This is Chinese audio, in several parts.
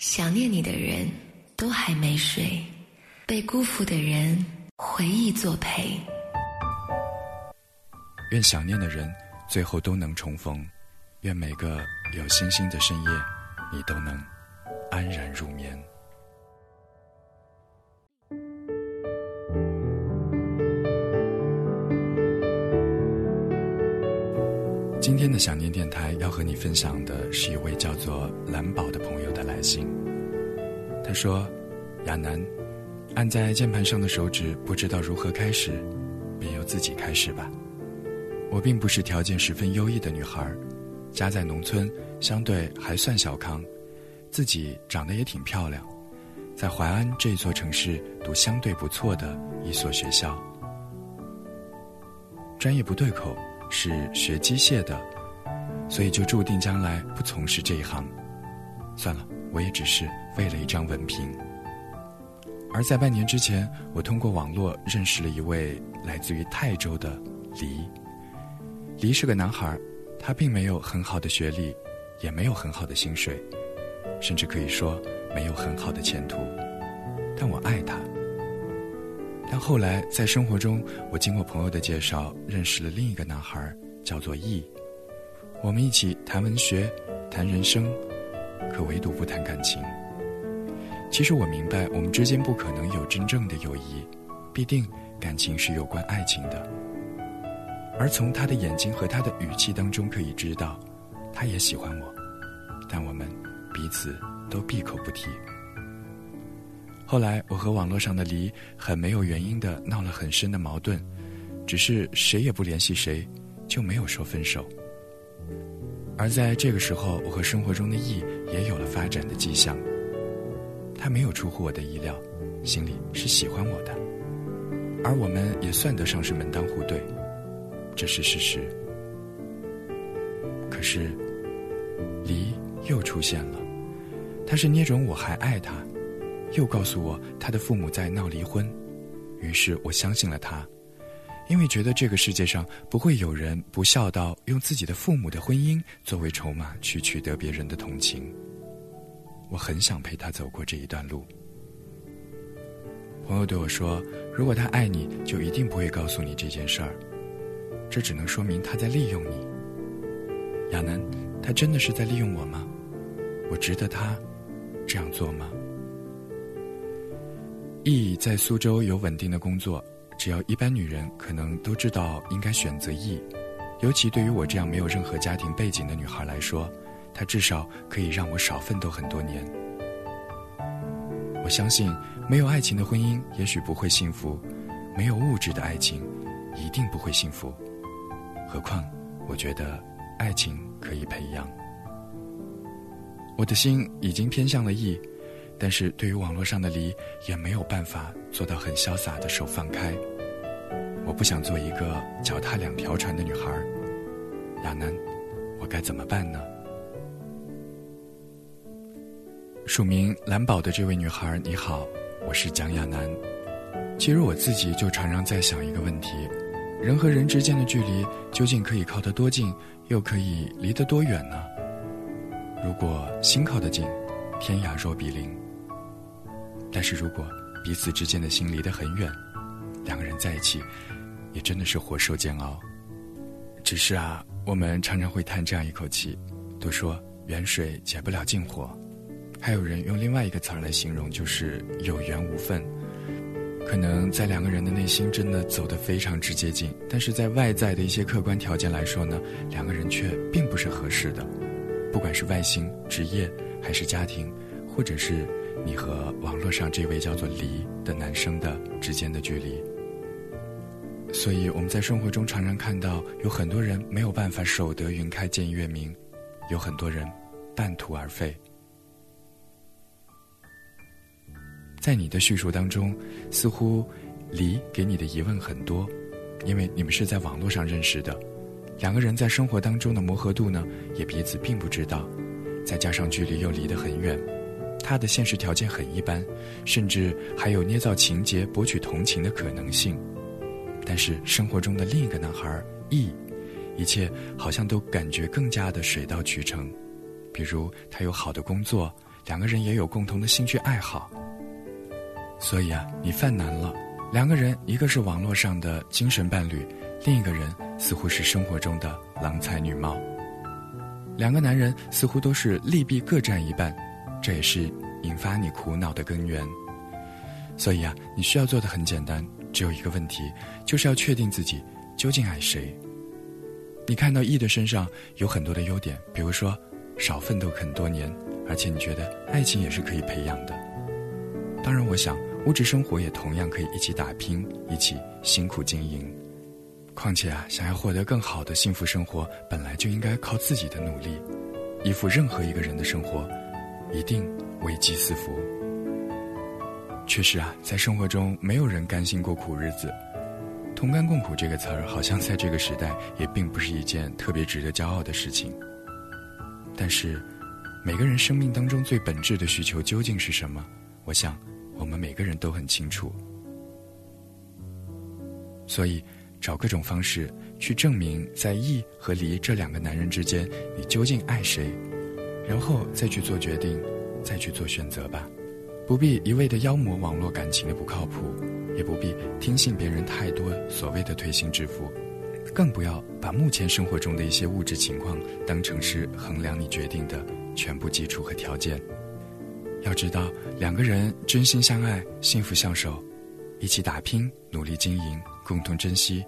想念你的人都还没睡，被辜负的人回忆作陪。愿想念的人最后都能重逢，愿每个有星星的深夜，你都能安然入眠。今天的想念电台要和你分享的是一位叫做蓝宝的朋友的来信。他说：“亚楠，按在键盘上的手指不知道如何开始，便由自己开始吧。我并不是条件十分优异的女孩，家在农村，相对还算小康，自己长得也挺漂亮，在淮安这座城市读相对不错的一所学校，专业不对口。”是学机械的，所以就注定将来不从事这一行。算了，我也只是为了一张文凭。而在半年之前，我通过网络认识了一位来自于泰州的黎。黎是个男孩，他并没有很好的学历，也没有很好的薪水，甚至可以说没有很好的前途。但我爱他。但后来在生活中，我经过朋友的介绍，认识了另一个男孩，叫做易。我们一起谈文学，谈人生，可唯独不谈感情。其实我明白，我们之间不可能有真正的友谊，必定感情是有关爱情的。而从他的眼睛和他的语气当中可以知道，他也喜欢我，但我们彼此都闭口不提。后来，我和网络上的黎很没有原因的闹了很深的矛盾，只是谁也不联系谁，就没有说分手。而在这个时候，我和生活中的易也有了发展的迹象。他没有出乎我的意料，心里是喜欢我的，而我们也算得上是门当户对，这是事实。可是，黎又出现了，他是捏准我还爱他。又告诉我他的父母在闹离婚，于是我相信了他，因为觉得这个世界上不会有人不孝到用自己的父母的婚姻作为筹码去取得别人的同情。我很想陪他走过这一段路。朋友对我说：“如果他爱你，就一定不会告诉你这件事儿，这只能说明他在利用你。”亚楠，他真的是在利用我吗？我值得他这样做吗？E 在苏州有稳定的工作，只要一般女人可能都知道应该选择 E，尤其对于我这样没有任何家庭背景的女孩来说，她至少可以让我少奋斗很多年。我相信，没有爱情的婚姻也许不会幸福，没有物质的爱情一定不会幸福。何况，我觉得爱情可以培养。我的心已经偏向了 E。但是对于网络上的离，也没有办法做到很潇洒的手放开。我不想做一个脚踏两条船的女孩，亚楠，我该怎么办呢？署名蓝宝的这位女孩，你好，我是蒋亚楠。其实我自己就常常在想一个问题：人和人之间的距离究竟可以靠得多近，又可以离得多远呢？如果心靠得近，天涯若比邻。但是如果彼此之间的心离得很远，两个人在一起，也真的是活受煎熬。只是啊，我们常常会叹这样一口气，都说远水解不了近火，还有人用另外一个词儿来形容，就是有缘无分。可能在两个人的内心真的走得非常之接近，但是在外在的一些客观条件来说呢，两个人却并不是合适的，不管是外形、职业，还是家庭，或者是。你和网络上这位叫做黎的男生的之间的距离，所以我们在生活中常常看到有很多人没有办法守得云开见月明，有很多人半途而废。在你的叙述当中，似乎黎给你的疑问很多，因为你们是在网络上认识的，两个人在生活当中的磨合度呢，也彼此并不知道，再加上距离又离得很远。他的现实条件很一般，甚至还有捏造情节博取同情的可能性。但是生活中的另一个男孩 E，一切好像都感觉更加的水到渠成。比如他有好的工作，两个人也有共同的兴趣爱好。所以啊，你犯难了，两个人一个是网络上的精神伴侣，另一个人似乎是生活中的郎才女貌。两个男人似乎都是利弊各占一半，这也是引发你苦恼的根源。所以啊，你需要做的很简单，只有一个问题，就是要确定自己究竟爱谁。你看到 E 的身上有很多的优点，比如说少奋斗很多年，而且你觉得爱情也是可以培养的。当然，我想物质生活也同样可以一起打拼，一起辛苦经营。况且啊，想要获得更好的幸福生活，本来就应该靠自己的努力。依附任何一个人的生活，一定危机四伏。确实啊，在生活中没有人甘心过苦日子，“同甘共苦”这个词儿好像在这个时代也并不是一件特别值得骄傲的事情。但是，每个人生命当中最本质的需求究竟是什么？我想，我们每个人都很清楚。所以，找各种方式去证明在义和离这两个男人之间，你究竟爱谁，然后再去做决定，再去做选择吧。不必一味的妖魔网络感情的不靠谱，也不必听信别人太多所谓的推心置腹，更不要把目前生活中的一些物质情况当成是衡量你决定的全部基础和条件。要知道，两个人真心相爱、幸福相守，一起打拼、努力经营、共同珍惜，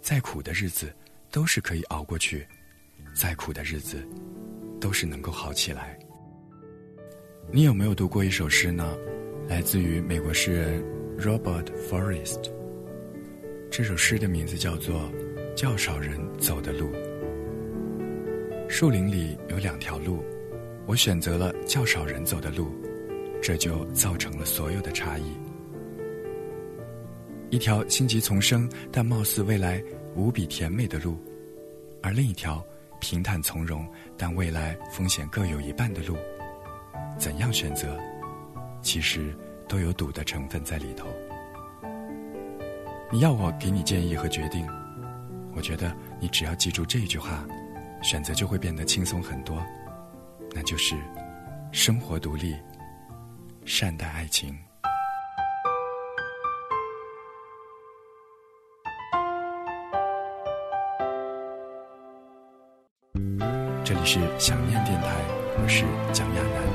再苦的日子都是可以熬过去，再苦的日子都是能够好起来。你有没有读过一首诗呢？来自于美国诗人 Robert Forrest。这首诗的名字叫做《较少人走的路》。树林里有两条路，我选择了较少人走的路，这就造成了所有的差异。一条荆棘丛生但貌似未来无比甜美的路，而另一条平坦从容但未来风险各有一半的路。怎样选择，其实都有赌的成分在里头。你要我给你建议和决定，我觉得你只要记住这句话，选择就会变得轻松很多。那就是：生活独立，善待爱情。这里是想念电台，我是蒋亚楠。